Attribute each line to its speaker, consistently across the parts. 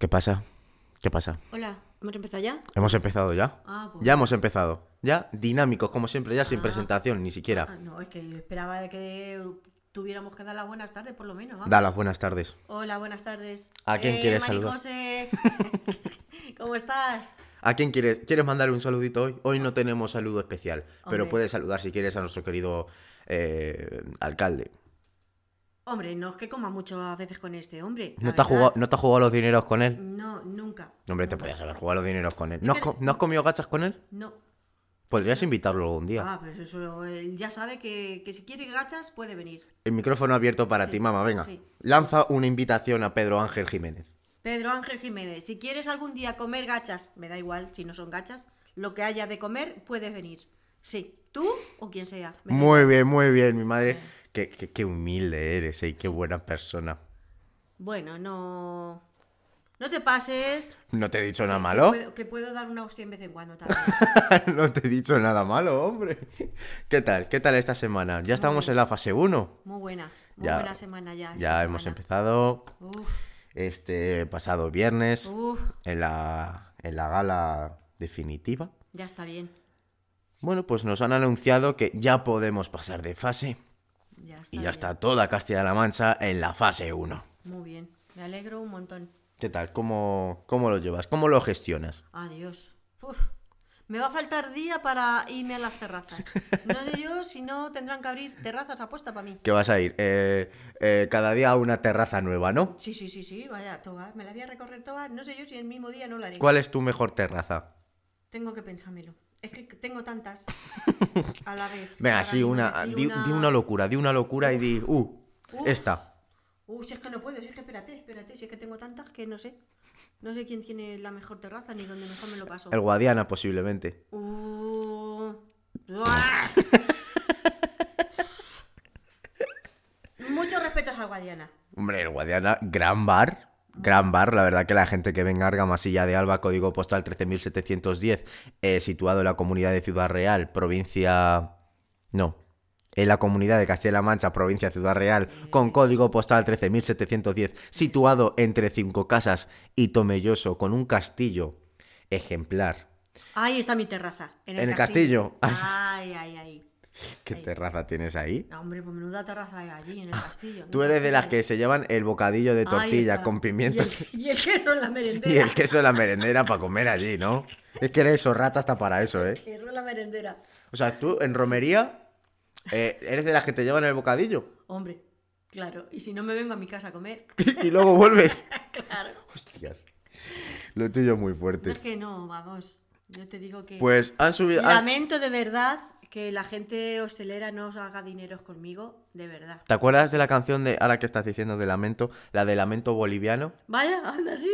Speaker 1: ¿Qué pasa? ¿Qué pasa?
Speaker 2: Hola, ¿hemos empezado ya?
Speaker 1: Hemos empezado ya.
Speaker 2: Ah, pues-
Speaker 1: Ya hemos empezado. Ya dinámicos, como siempre, ya sin
Speaker 2: Ah.
Speaker 1: presentación, ni siquiera.
Speaker 2: Ah, no, es que esperaba de que tuviéramos que dar las buenas tardes, por lo menos. vamos.
Speaker 1: Da las buenas tardes.
Speaker 2: Hola, buenas tardes. Eh,
Speaker 1: ¿A quién quieres
Speaker 2: Mari
Speaker 1: saludar?
Speaker 2: José. ¿Cómo estás?
Speaker 1: ¿A quién quieres? ¿Quieres mandar un saludito hoy? Hoy no tenemos saludo especial, pero puedes saludar si quieres a nuestro querido eh, alcalde.
Speaker 2: Hombre, no es que coma mucho a veces con este hombre.
Speaker 1: ¿No te, has jugado, ¿No te has jugado los dineros con él?
Speaker 2: No, nunca.
Speaker 1: Hombre, te podías haber jugado los dineros con él. ¿No has, ¿no has comido gachas con él?
Speaker 2: No.
Speaker 1: Podrías invitarlo algún día.
Speaker 2: Ah, pero eso él ya sabe que, que si quiere gachas puede venir.
Speaker 1: El micrófono abierto para
Speaker 2: Sí,
Speaker 1: ti, mamá. Venga.
Speaker 2: sí.
Speaker 1: Lanza una invitación a Pedro Ángel Jiménez.
Speaker 2: Pedro Ángel Jiménez, si quieres algún día comer gachas, me da igual si no son gachas, lo que haya de comer puedes venir. Sí, tú o quien sea.
Speaker 1: Muy bien, muy bien, mi madre. Qué, qué- qué humilde eres, ¿eh? Qué buena persona.
Speaker 2: Bueno, no. No te pases.
Speaker 1: No te he dicho nada
Speaker 2: que
Speaker 1: malo.
Speaker 2: puedo- Que puedo dar una hostia en vez en cuando también.
Speaker 1: no te he dicho nada malo, hombre. ¿Qué tal? ¿Qué tal esta semana? Ya estamos en la fase 1.
Speaker 2: Muy buena. Muy
Speaker 1: Ya-
Speaker 2: buena semana ya.
Speaker 1: Ya hemos
Speaker 2: semana.
Speaker 1: empezado
Speaker 2: Uf,
Speaker 1: este pasado viernes
Speaker 2: uf,
Speaker 1: en la, en la gala definitiva.
Speaker 2: ya está bien.
Speaker 1: Bueno, pues nos han anunciado que ya podemos pasar de fase
Speaker 2: Ya está
Speaker 1: y ya está toda Castilla-La Mancha en la fase 1.
Speaker 2: Muy bien. Me alegro un montón.
Speaker 1: ¿Qué tal? ¿Cómo, cómo lo llevas? ¿Cómo lo gestionas?
Speaker 2: Adiós. Uf, me va a faltar día para irme a las terrazas. No sé yo si no tendrán que abrir terrazas apuesta para mí.
Speaker 1: ¿Qué vas a ir? Eh, eh, cada día a una terraza nueva, ¿no?
Speaker 2: Sí, sí, sí, sí, vaya, todas. Me la voy a recorrer todas. No sé yo si el mismo día no la haré.
Speaker 1: ¿Cuál es tu mejor terraza?
Speaker 2: Tengo que pensármelo. Es que tengo tantas a la vez.
Speaker 1: Venga, sí, una, di, di una locura, di una locura y di, uh,
Speaker 2: Uf.
Speaker 1: esta.
Speaker 2: Uy, si es que no puedo, si es que espérate, espérate, si es que tengo tantas que no sé. No sé quién tiene la mejor terraza ni dónde mejor me lo paso.
Speaker 1: El Guadiana, posiblemente.
Speaker 2: Uh. Muchos respetos al Guadiana.
Speaker 1: Hombre, el Guadiana, gran bar. Gran bar, la verdad que la gente que venga a Argamasilla de Alba, código postal 13710, eh, situado en la comunidad de Ciudad Real, provincia... No, en la comunidad de Castilla-La Mancha, provincia de Ciudad Real, con código postal 13710, situado entre Cinco Casas y Tomelloso, con un castillo ejemplar.
Speaker 2: Ahí está mi terraza. En el,
Speaker 1: En el castillo.
Speaker 2: Ay, ay, ay.
Speaker 1: ¿Qué
Speaker 2: Ahí.
Speaker 1: terraza tienes ahí?
Speaker 2: No, hombre, pues menuda terraza hay allí en el castillo.
Speaker 1: Tú
Speaker 2: no
Speaker 1: eres de las que
Speaker 2: es.
Speaker 1: se llevan el bocadillo de tortilla con pimiento
Speaker 2: Y el, y el queso en la merendera.
Speaker 1: y el queso en la merendera para comer allí, ¿no? Es que eres rata hasta para eso, ¿eh?
Speaker 2: Queso en la merendera.
Speaker 1: O sea, tú en romería eh, eres de las que te llevan el bocadillo
Speaker 2: Hombre, claro. Y si no me vengo a mi casa a comer.
Speaker 1: y luego vuelves.
Speaker 2: claro.
Speaker 1: Hostias. Lo tuyo es muy
Speaker 2: No
Speaker 1: fuerte.
Speaker 2: es que no, vamos. Yo te digo que.
Speaker 1: Pues han subido... han-
Speaker 2: Lamento de verdad que la gente hostelera no os haga dineros conmigo, de verdad.
Speaker 1: ¿Te acuerdas de la canción de, ahora que estás diciendo de lamento, la de lamento boliviano?
Speaker 2: Vaya, anda así.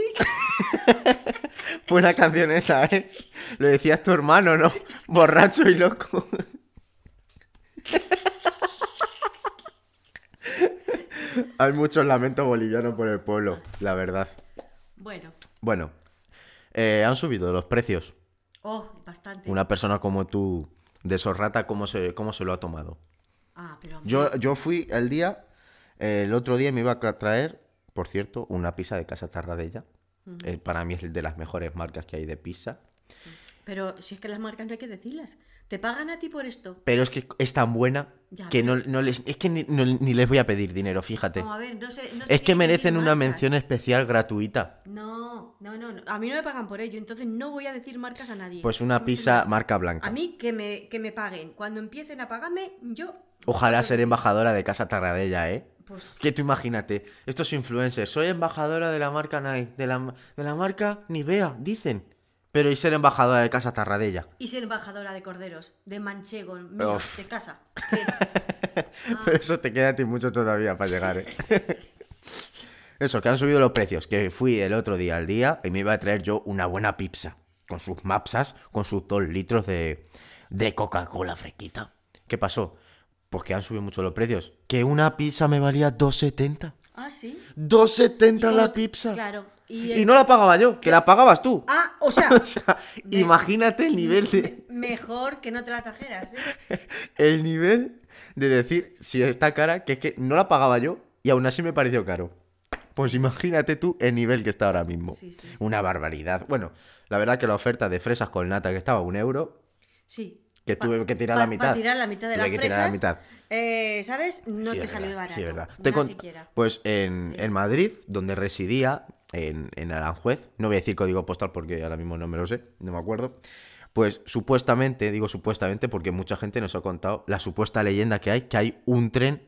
Speaker 1: Buena canción esa, ¿eh? Lo decías tu hermano, ¿no? Borracho y loco. Hay mucho lamento boliviano por el pueblo, la verdad.
Speaker 2: Bueno,
Speaker 1: Bueno, eh, han subido los precios.
Speaker 2: oh, bastante.
Speaker 1: Una persona como tú, de Sorrata, ¿cómo se, cómo se lo ha tomado?
Speaker 2: Ah, pero.
Speaker 1: Yo, yo fui el día, eh, el otro día me iba a traer, por cierto, una pizza de Casa Tarradella. Eh, para mí es de las mejores marcas que hay de pizza.
Speaker 2: Pero si es que las marcas no hay que decirlas. ¿Te pagan a ti por esto?
Speaker 1: Pero es que es tan buena
Speaker 2: Ya,
Speaker 1: que no, no les. Es que ni, no- ni les voy a pedir dinero, fíjate.
Speaker 2: A ver, no sé.
Speaker 1: Es que merecen una mención especial gratuita.
Speaker 2: No, no, no. A mí no me pagan por ello, entonces no voy a decir marcas a nadie.
Speaker 1: Pues una pizza marca
Speaker 2: A
Speaker 1: blanca.
Speaker 2: mí que me, que me paguen. Cuando empiecen a pagarme, yo.
Speaker 1: Ojalá ser embajadora de Casa Tarradella, ¿eh?
Speaker 2: Pues
Speaker 1: Que tú imagínate, estos influencers, soy embajadora de la marca Nike, de la, de la marca Nivea, dicen. Pero y ser embajadora de Casa Tarradella.
Speaker 2: y ser embajadora de corderos, de manchego, de casa.
Speaker 1: Pero eso te queda a ti mucho todavía para llegar, ¿eh? Eso, que han subido los precios. Que fui el otro día al día y me iba a traer yo una buena pizza. Con sus mapsas, con sus dos litros de, de Coca-Cola fresquita. ¿Qué pasó? Pues que han subido mucho los precios. Que una pizza me valía 2,70.
Speaker 2: Ah, sí.
Speaker 1: 2,70
Speaker 2: cómo
Speaker 1: la pizza.
Speaker 2: Claro. Y,
Speaker 1: Y no la pagaba yo, que la pagabas tú.
Speaker 2: Ah, o sea,
Speaker 1: O sea,
Speaker 2: Me-
Speaker 1: imagínate el nivel de.
Speaker 2: mejor que no te la trajeras, ¿eh?
Speaker 1: El nivel de decir si está cara, que es que no la pagaba yo y aún así me pareció caro. Pues imagínate tú el nivel que está ahora mismo.
Speaker 2: Sí, sí, sí.
Speaker 1: Una barbaridad. Bueno, la verdad que la oferta de fresas con nata que estaba a un euro,
Speaker 2: Sí.
Speaker 1: que
Speaker 2: Pa-
Speaker 1: tuve que tirar
Speaker 2: pa-
Speaker 1: la mitad.
Speaker 2: tirar la mitad de
Speaker 1: Tuve
Speaker 2: las
Speaker 1: que tirar
Speaker 2: fresas.
Speaker 1: la mitad.
Speaker 2: eh, ¿Sabes? No te salió barato.
Speaker 1: sí, verdad. Te con-
Speaker 2: siquiera.
Speaker 1: Pues en, en Madrid, donde residía, en, en Aranjuez, no voy a decir código postal porque ahora mismo no me lo sé, no me acuerdo. Pues supuestamente, digo supuestamente porque mucha gente nos ha contado la supuesta leyenda que hay, que hay un tren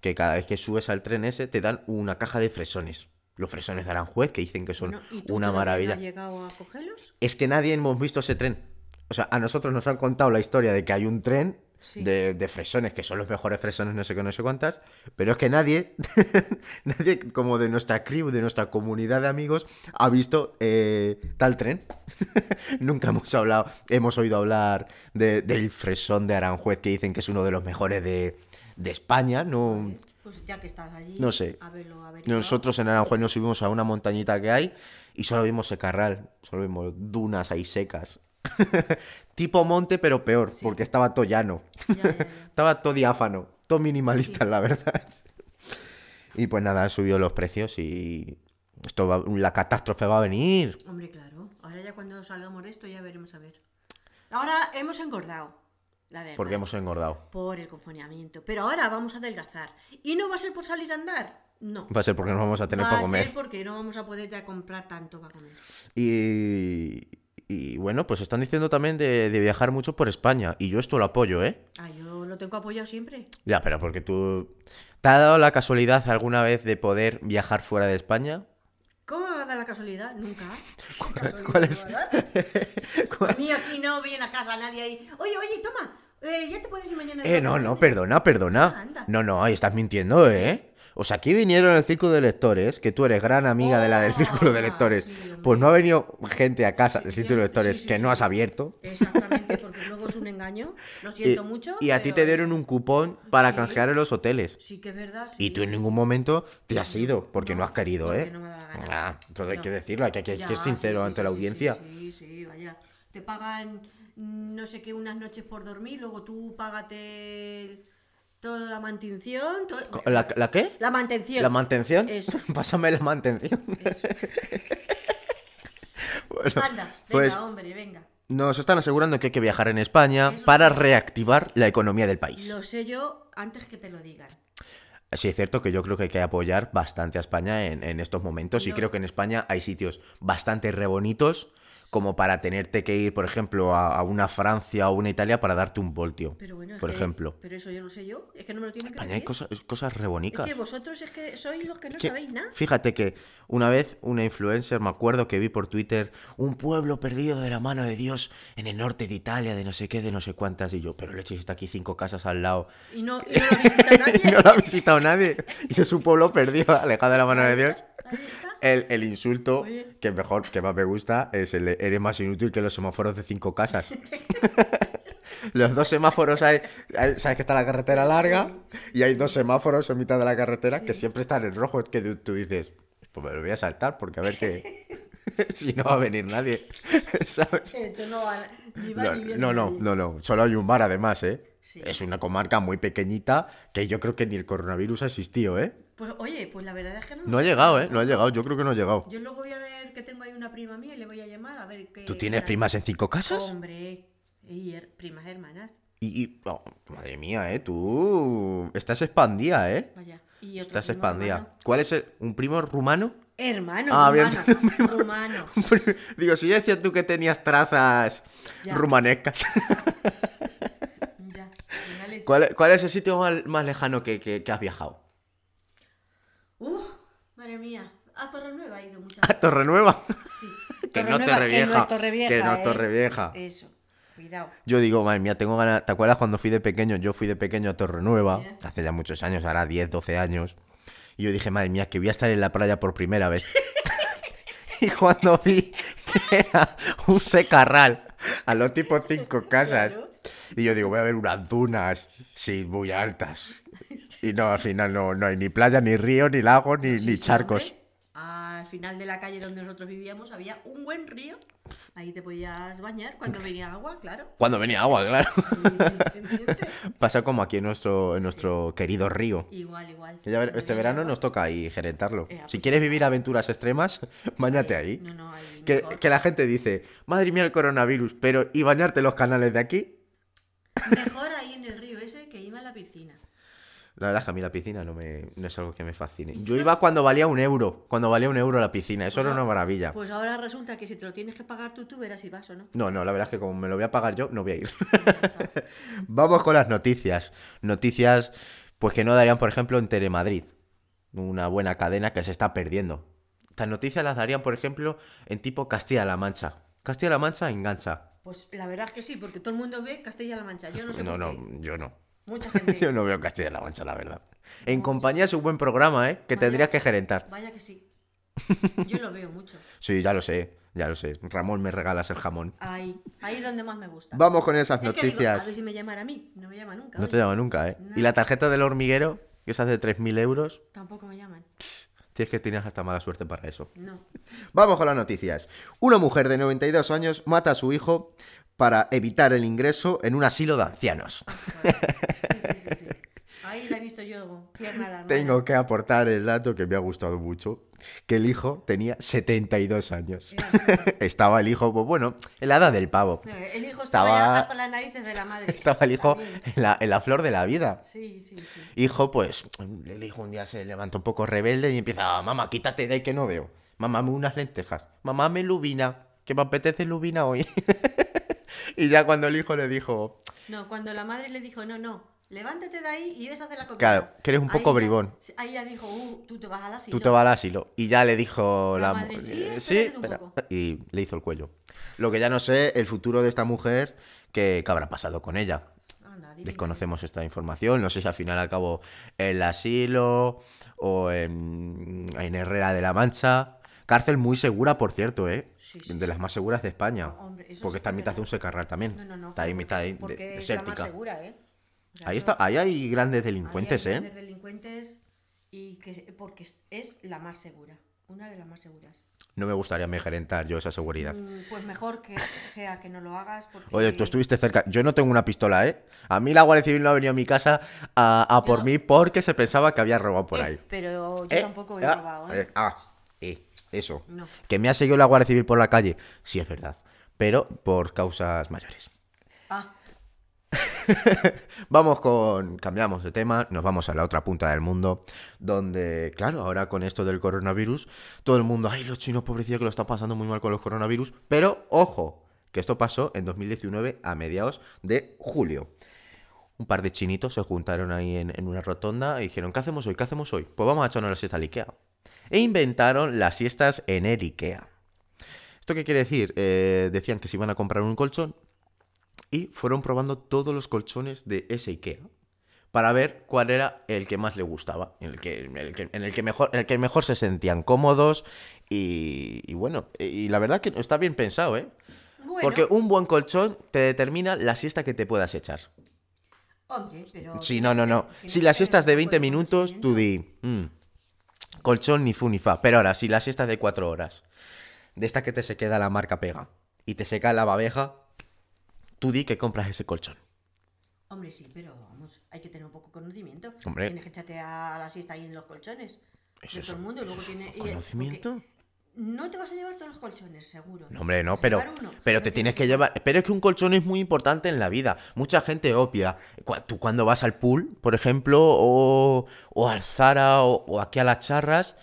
Speaker 1: que cada vez que subes al tren ese te dan una caja de fresones. Los fresones de Aranjuez, que dicen que son
Speaker 2: Bueno, ¿y tú
Speaker 1: una maravilla.
Speaker 2: ¿No has llegado a cogerlos?
Speaker 1: Es que nadie hemos visto ese tren. O sea, a nosotros nos han contado la historia de que hay un tren
Speaker 2: Sí.
Speaker 1: de, de fresones, que son los mejores fresones, no sé qué, no sé cuántas, pero es que nadie, nadie como de nuestra crew, de nuestra comunidad de amigos, ha visto eh, tal tren. Nunca hemos hablado, hemos oído hablar de- del fresón de Aranjuez, que dicen que es uno de los mejores de, de España, no...
Speaker 2: Pues ya que estás allí.
Speaker 1: No sé.
Speaker 2: A verlo, a verlo.
Speaker 1: Nosotros en Aranjuez nos subimos a una montañita que hay y solo vimos secarral, solo vimos dunas ahí secas. tipo monte, pero peor, porque estaba todo llano.
Speaker 2: Ya, ya, ya.
Speaker 1: estaba todo diáfano, todo minimalista, la verdad. y pues nada, han subido los precios y esto va- la catástrofe va a venir.
Speaker 2: Hombre, claro. Ahora ya cuando salgamos de esto ya veremos a ver. Ahora hemos engordado. La verdad.
Speaker 1: Porque hemos engordado.
Speaker 2: Por el confinamiento. Pero ahora vamos a adelgazar. ¿Y no va a ser por salir a andar? No.
Speaker 1: Va a ser porque no vamos a tener
Speaker 2: va
Speaker 1: para
Speaker 2: a
Speaker 1: comer.
Speaker 2: ser porque no vamos a poder ya comprar tanto para comer.
Speaker 1: Y, y bueno, pues están diciendo también de, de viajar mucho por España. Y yo esto lo apoyo, ¿eh?
Speaker 2: Ah, yo lo tengo apoyado siempre.
Speaker 1: Ya, pero porque tú... ¿Te ha dado la casualidad alguna vez de poder viajar fuera de España?
Speaker 2: ¿Cómo me va a dar la casualidad? Nunca. ¿Qué casualidad
Speaker 1: cuál
Speaker 2: me
Speaker 1: es?
Speaker 2: a mí aquí no viene a casa nadie ahí. Oye, oye, toma. eh, ya te puedes ir mañana.
Speaker 1: Eh, no, no,
Speaker 2: vacaciones".
Speaker 1: perdona,
Speaker 2: Ah,
Speaker 1: perdona.
Speaker 2: anda.
Speaker 1: No, no, ahí estás mintiendo, ¿eh? O sea, aquí vinieron el círculo de lectores, que tú eres gran amiga de la del
Speaker 2: Oh,
Speaker 1: círculo de
Speaker 2: ah,
Speaker 1: lectores.
Speaker 2: sí.
Speaker 1: Pues no ha venido gente a casa
Speaker 2: Sí,
Speaker 1: del
Speaker 2: sí,
Speaker 1: círculo de
Speaker 2: sí,
Speaker 1: lectores que no has abierto.
Speaker 2: Exactamente, porque luego es un engaño. Lo
Speaker 1: Y,
Speaker 2: siento mucho.
Speaker 1: y a ti te dieron un cupón para
Speaker 2: Sí.
Speaker 1: canjear en los hoteles.
Speaker 2: Sí que es verdad. sí,
Speaker 1: Y tú en ningún momento te has ido, porque no, has querido, ¿eh?
Speaker 2: no me da la gana.
Speaker 1: Ah, todo hay que decirlo, hay que, hay que
Speaker 2: Ya,
Speaker 1: ser sincero
Speaker 2: sí,
Speaker 1: ante la audiencia.
Speaker 2: Sí, sí, vaya. Te pagan mm, no sé qué unas noches por dormir, luego tú págate el- toda la mantención. todo-
Speaker 1: ¿La, ¿La qué?
Speaker 2: La mantención.
Speaker 1: ¿La mantención?
Speaker 2: Eso.
Speaker 1: Pásame la mantención.
Speaker 2: Eso.
Speaker 1: Bueno,
Speaker 2: Anda, venga,
Speaker 1: pues
Speaker 2: hombre, venga.
Speaker 1: nos están asegurando que hay que viajar en España
Speaker 2: Eso
Speaker 1: para reactivar la economía del país.
Speaker 2: Lo sé yo antes que te lo digan.
Speaker 1: Sí, es cierto que yo creo que hay que apoyar bastante a España en, en estos momentos y creo que en España hay sitios bastante re bonitos como para tenerte que ir, por ejemplo, a, a una Francia o una Italia para darte un voltio,
Speaker 2: Pero bueno,
Speaker 1: por
Speaker 2: que-
Speaker 1: ejemplo.
Speaker 2: Pero eso yo lo sé yo. Es que no me lo tienen que
Speaker 1: España hay cosas, cosas re
Speaker 2: Es que vosotros es que sois los que no
Speaker 1: Que-
Speaker 2: sabéis nada.
Speaker 1: Fíjate que una vez una influencer, me acuerdo que vi por Twitter, un pueblo perdido de la mano de Dios en el norte de Italia, de no sé qué, de no sé cuántas, y yo, pero leche, está aquí cinco casas al lado.
Speaker 2: Y no, y no lo visita nadie.
Speaker 1: Y no lo ha visitado nadie. Y es un pueblo perdido, alejado de la mano de Dios. El, el insulto
Speaker 2: Oye.
Speaker 1: que mejor, que más me gusta, es el de, eres más inútil que los semáforos de cinco casas. los dos semáforos hay, hay- sabes que está la carretera larga y hay dos semáforos en mitad de la carretera que siempre están en rojo. Que tú, tú dices, pues me lo voy a saltar porque a ver qué. si no va a venir nadie. ¿Sabes?
Speaker 2: De hecho, no va ni va
Speaker 1: No,
Speaker 2: ni viene
Speaker 1: no, no,
Speaker 2: nadie.
Speaker 1: no, no. Solo hay un bar además, ¿eh?
Speaker 2: Sí.
Speaker 1: Es una comarca muy pequeñita que yo creo que ni el coronavirus ha existido, ¿eh?
Speaker 2: Pues oye, pues la verdad es que no.
Speaker 1: No ha llegado, ¿eh? No ha llegado. Yo creo que no ha llegado.
Speaker 2: Yo luego voy a ver que tengo ahí una prima mía y le voy a llamar a ver qué.
Speaker 1: ¿Tú tienes primas en cinco casas?
Speaker 2: Hombre, y her- primas hermanas.
Speaker 1: Y, y- oh, madre mía, ¿eh? Tú estás expandida, ¿eh?
Speaker 2: Vaya. Y
Speaker 1: Estás expandida.
Speaker 2: hermano.
Speaker 1: ¿Cuál es el, un primo rumano?
Speaker 2: Hermano,
Speaker 1: Ah, bien,
Speaker 2: rumano. rumano.
Speaker 1: Digo, si yo decía tú que tenías trazas
Speaker 2: Ya.
Speaker 1: rumanescas.
Speaker 2: Ya.
Speaker 1: ¿Cuál, cuál es el sitio más, más lejano que, que- que has viajado?
Speaker 2: Uf, madre mía. A Torrenueva he ido muchas
Speaker 1: A Torrenueva.
Speaker 2: Sí.
Speaker 1: Que no Torrevieja,
Speaker 2: Que no es Torrevieja.
Speaker 1: que no es
Speaker 2: ¿eh?
Speaker 1: Torrevieja.
Speaker 2: Eso. Cuidado.
Speaker 1: Yo digo, madre mía, tengo ganas. ¿Te acuerdas cuando fui de pequeño? Yo fui de pequeño a Torrenueva,
Speaker 2: Bien.
Speaker 1: hace ya muchos años, ahora 10, 12 años. Y yo dije, madre mía, que voy a estar en la playa por primera vez. y cuando vi que era un secarral a los tipos cinco casas.
Speaker 2: Claro.
Speaker 1: Y yo digo, voy a ver unas dunas, sí, muy altas. Y no, al final no, no hay ni playa, ni río, ni lago, ni, ni charcos.
Speaker 2: Al final de la calle donde nosotros vivíamos había un buen río. Ahí te podías bañar cuando venía agua, claro.
Speaker 1: Cuando venía agua, claro. Pasa como aquí en nuestro, en nuestro querido río.
Speaker 2: igual, igual.
Speaker 1: Ya ver- este verano
Speaker 2: agua,
Speaker 1: nos toca ahí gerentarlo.
Speaker 2: Eh,
Speaker 1: Si quieres vivir aventuras extremas, bañate ahí.
Speaker 2: No, no, ahí
Speaker 1: Que, que la gente dice, madre mía el coronavirus, pero ¿y bañarte los canales de aquí?
Speaker 2: Mejor ahí en el río ese que iba a la piscina.
Speaker 1: La verdad es que a mí la piscina no, me, no es algo que me fascine.
Speaker 2: ¿Y si
Speaker 1: Yo iba cuando valía un euro, cuando valía un euro la piscina, eso
Speaker 2: Pues
Speaker 1: era
Speaker 2: ahora-
Speaker 1: una maravilla.
Speaker 2: Pues ahora resulta que si te lo tienes que pagar tú, tú verás si vas o no.
Speaker 1: No, no, la verdad es que como me lo voy a pagar yo, no voy a ir. Vamos con las noticias. Noticias, pues que no darían, por ejemplo, en Telemadrid. Una buena cadena que se está perdiendo. Estas noticias las darían, por ejemplo, en tipo Castilla-La Mancha. Castilla-La Mancha engancha.
Speaker 2: Pues la verdad es que sí, porque todo el mundo ve Castilla-La Mancha. Yo no sé
Speaker 1: No,
Speaker 2: por
Speaker 1: no,
Speaker 2: qué.
Speaker 1: yo no.
Speaker 2: Mucha gente.
Speaker 1: Yo no veo Castilla-La Mancha, la verdad. En compañía es un buen programa, ¿eh? Que
Speaker 2: Vaya.
Speaker 1: tendrías que gerentar.
Speaker 2: Vaya que sí. Yo lo veo mucho.
Speaker 1: Sí, ya lo sé, ya lo sé. Ramón, me regalas el jamón.
Speaker 2: Ahí, ahí es donde más me gusta.
Speaker 1: Vamos con esas
Speaker 2: Es que digo,
Speaker 1: noticias.
Speaker 2: a ver si me llaman a mí. No me llaman nunca.
Speaker 1: No
Speaker 2: oye.
Speaker 1: te llama nunca, ¿eh?
Speaker 2: No.
Speaker 1: Y la tarjeta del hormiguero, que es de 3.000 euros,
Speaker 2: Tampoco me llaman.
Speaker 1: tienes que tener hasta mala suerte para eso.
Speaker 2: No.
Speaker 1: Vamos con las noticias. Una mujer de 92 años mata a su hijo para evitar el ingreso en un asilo de ancianos.
Speaker 2: Sí, sí, sí, sí. Ahí la he visto yo, pierna.
Speaker 1: Tengo que aportar el dato que me ha gustado mucho, que el hijo tenía 72 años. Estaba el hijo, pues bueno, en la edad del pavo.
Speaker 2: El hijo estaba,
Speaker 1: Estaba-
Speaker 2: hasta las narices de la madre.
Speaker 1: Estaba el hijo en la, en la flor de la vida.
Speaker 2: Sí, sí, sí.
Speaker 1: Hijo, pues, el hijo un día se levanta un poco rebelde y empieza, mamá, quítate de ahí que no veo. Mamá, me unas lentejas. Mamá, me lubina, que me apetece lubina hoy. Y ya cuando el hijo le dijo,
Speaker 2: No, cuando la madre le dijo, no, no, levántate de ahí y ves a hacer la comida.
Speaker 1: Claro, que eres un
Speaker 2: Ahí
Speaker 1: poco
Speaker 2: ya-
Speaker 1: bribón.
Speaker 2: Ahí ya dijo, uh, tú te vas al asilo.
Speaker 1: tú te vas al asilo. Y ya le dijo
Speaker 2: La
Speaker 1: la,
Speaker 2: madre, sí,
Speaker 1: eh,
Speaker 2: espérate un
Speaker 1: espera".
Speaker 2: poco.
Speaker 1: Y le hizo el cuello. Lo que ya no sé, el futuro de esta mujer, que, qué habrá pasado con ella.
Speaker 2: Anda.
Speaker 1: Desconocemos esta información. No sé si al final acabó en el asilo o en, en Herrera de la Mancha. Cárcel muy segura, por cierto, ¿eh?
Speaker 2: Sí, sí,
Speaker 1: de las más seguras de España.
Speaker 2: No, hombre, eso
Speaker 1: porque está en mitad de un secarral también.
Speaker 2: No, no, no.
Speaker 1: Está ahí en mitad de, de- desértica.
Speaker 2: segura, ¿eh?
Speaker 1: Ahí, está, ahí hay grandes
Speaker 2: ahí hay
Speaker 1: delincuentes, ¿eh?
Speaker 2: grandes delincuentes y que porque es, la más segura. Una de las más seguras.
Speaker 1: No me gustaría me gerentar yo esa seguridad.
Speaker 2: Mm, Pues mejor que sea que no lo hagas porque...
Speaker 1: Oye, tú estuviste cerca. Yo no tengo una pistola, ¿eh? A mí la Guardia Civil no ha venido a mi casa a, a por mí porque se pensaba que había robado por
Speaker 2: Eh,
Speaker 1: ahí.
Speaker 2: Pero yo
Speaker 1: ¿Eh?
Speaker 2: tampoco he
Speaker 1: Ah,
Speaker 2: robado, ¿eh?
Speaker 1: ah, eso.
Speaker 2: No.
Speaker 1: Que me ha seguido la Guardia Civil por la calle. Sí, es verdad. Pero por causas mayores.
Speaker 2: Ah,
Speaker 1: Vamos con. Cambiamos de tema, nos vamos a la otra punta del mundo. Donde, claro, ahora con esto del coronavirus, todo el mundo, ay, los chinos pobrecillos que lo están pasando muy mal con los coronavirus. Pero, ojo, que esto pasó en 2019 a mediados de julio. Un par de chinitos se juntaron ahí en, en una rotonda y dijeron, ¿qué hacemos hoy? ¿Qué hacemos hoy? Pues vamos a echarnos la siesta al Ikea. E inventaron las siestas en el Ikea. ¿Esto qué quiere decir? Eh, decían que se iban a comprar un colchón y fueron probando todos los colchones de ese IKEA para ver cuál era el que más le gustaba, en el que, en el que, en el que mejor, en el que mejor se sentían cómodos y, y bueno, y la verdad que está bien pensado, ¿eh?
Speaker 2: bueno.
Speaker 1: Porque un buen colchón te determina la siesta que te puedas echar.
Speaker 2: Pero...
Speaker 1: Sí, no, no, no. Si las
Speaker 2: tener
Speaker 1: siestas de
Speaker 2: un
Speaker 1: 20
Speaker 2: buen
Speaker 1: minutos, tú di, "Mm, colchón ni fu ni fa. Pero ahora, si la siesta es de 4 horas, de esta que te se queda la marca pega y te seca la babeja, tú di que compras ese colchón.
Speaker 2: Hombre, sí, pero vamos, hay que tener un poco de conocimiento.
Speaker 1: Hombre.
Speaker 2: Tienes que echarte a la siesta ahí en los colchones.
Speaker 1: Eso
Speaker 2: de
Speaker 1: es
Speaker 2: todo el
Speaker 1: un-
Speaker 2: mundo. y luego tiene,
Speaker 1: un
Speaker 2: y- porque
Speaker 1: conocimiento.
Speaker 2: No te vas a llevar todos los colchones, seguro.
Speaker 1: No, hombre, no, pero,
Speaker 2: uno,
Speaker 1: pero te tienes que llevar. Pero es que un colchón es muy importante en la vida. Mucha gente obvia. Tú cuando vas al pool, por ejemplo, o, o al Zara, o, o aquí a las charras,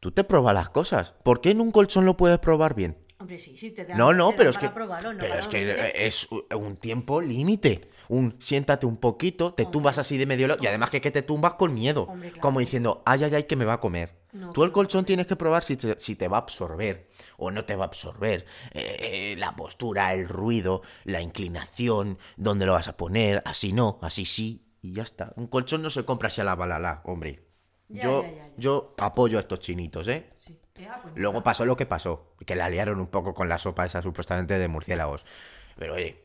Speaker 1: tú te pruebas las cosas. ¿Por qué en un colchón lo puedes probar bien?
Speaker 2: Hombre, sí, sí, te dan,
Speaker 1: No, no, pero es que,
Speaker 2: probarlo, no
Speaker 1: pero es que es un tiempo límite. Un siéntate un poquito, te tumbas así de medio lado y además que, que te tumbas con miedo,
Speaker 2: Hombre, claro.
Speaker 1: como diciendo, ay, ay, ay, que me va a comer.
Speaker 2: No,
Speaker 1: Tú el colchón tienes que probar si te, si te va a absorber o no te va a absorber. Eh, eh, la postura, el ruido, la inclinación, dónde lo vas a poner, así no, así sí, y ya está. Un colchón no se compra así a la balala, hombre.
Speaker 2: Ya,
Speaker 1: yo,
Speaker 2: ya, ya, ya.
Speaker 1: yo apoyo a estos chinitos, ¿eh?
Speaker 2: Sí.
Speaker 1: Luego pasó lo que pasó, que la liaron un poco con la sopa esa supuestamente de murciélagos. Pero oye,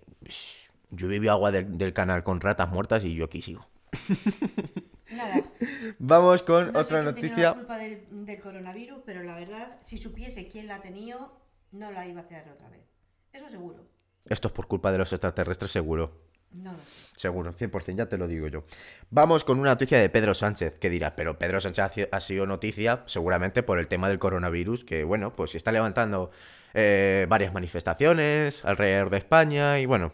Speaker 1: yo viví agua del, del canal con ratas muertas y yo aquí sigo.
Speaker 2: Nada.
Speaker 1: Vamos con
Speaker 2: No
Speaker 1: otra
Speaker 2: sé tiene
Speaker 1: noticia.
Speaker 2: la culpa del, del coronavirus, pero la verdad, si supiese quién la ha tenido, no la iba a hacer otra vez. Eso seguro.
Speaker 1: Esto es por culpa de los extraterrestres, seguro.
Speaker 2: No.
Speaker 1: Seguro, 100%, ya te lo digo yo. Vamos con una noticia de Pedro Sánchez, que dirá, pero Pedro Sánchez ha sido noticia seguramente por el tema del coronavirus, que bueno, pues está levantando eh, varias manifestaciones alrededor de España y bueno,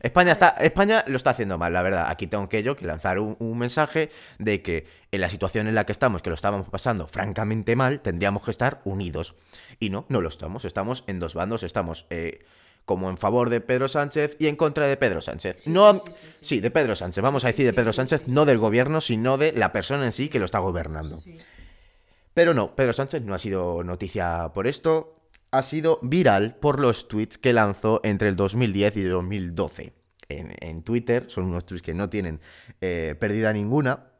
Speaker 1: España, está, España lo está haciendo mal, la verdad. Aquí tengo que yo que lanzar un, un mensaje de que en la situación en la que estamos, que lo estábamos pasando francamente mal, tendríamos que estar unidos. Y no, no lo estamos. Estamos en dos bandos. Estamos eh, como en favor de Pedro Sánchez y en contra de Pedro Sánchez. no,
Speaker 2: sí,
Speaker 1: de Pedro Sánchez. Vamos a decir de Pedro Sánchez, no del gobierno, sino de la persona en sí que lo está gobernando. Pero no, Pedro Sánchez no ha sido noticia por esto. Ha sido viral por los tweets que lanzó entre el 2010 y el 2012. En, en Twitter son unos tweets que no tienen eh, pérdida ninguna.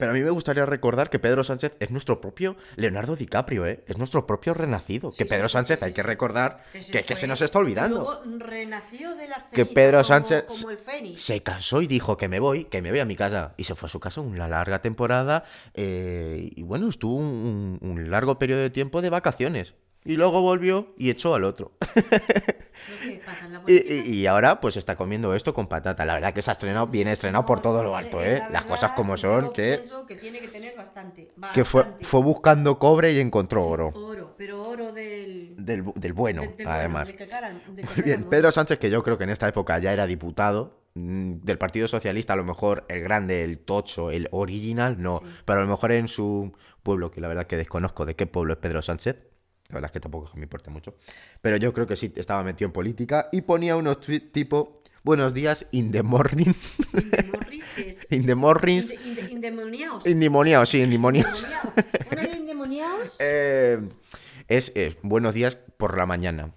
Speaker 1: Pero a mí me gustaría recordar que Pedro Sánchez es nuestro propio Leonardo DiCaprio, ¿eh? Es nuestro propio renacido. que Pedro
Speaker 2: sí,
Speaker 1: Sánchez
Speaker 2: sí,
Speaker 1: hay que recordar que,
Speaker 2: se
Speaker 1: que se nos está olvidando.
Speaker 2: Luego renació de las
Speaker 1: Que Pedro
Speaker 2: como-
Speaker 1: Sánchez
Speaker 2: Como el Fénix.
Speaker 1: se cansó y dijo que me voy, que me voy a mi casa. Y se fue a su casa una larga temporada. eh, y bueno, estuvo un, un- un largo periodo de tiempo de vacaciones. Y luego volvió y echó al otro. Y, y- ahora pues está comiendo esto con patata. La verdad que se ha estrenado, viene estrenado por todo lo alto, ¿eh?
Speaker 2: la
Speaker 1: Las cosas como son, que,
Speaker 2: que tiene que tener bastante.
Speaker 1: que fue, fue buscando cobre y encontró oro.
Speaker 2: Oro, pero oro del.
Speaker 1: Del, bu- del bueno, además. Muy bien. Pedro Sánchez, que yo creo que en esta época ya era diputado mm, del Partido Socialista, a lo mejor el grande, el tocho, el original, no,
Speaker 2: Sí.
Speaker 1: pero a lo mejor en su pueblo, que la verdad que desconozco de qué pueblo es Pedro Sánchez, la verdad es que tampoco me importa mucho, pero yo creo que sí estaba metido en política y ponía unos tweets tipo, buenos días, in the morning, in the mornings,
Speaker 2: inde- inde- Indemoniaos.
Speaker 1: indemoniados, sí, indemoniados.
Speaker 2: Indemoniaos. Bueno, indemoniaos.
Speaker 1: Eh, es, es buenos días por la mañana.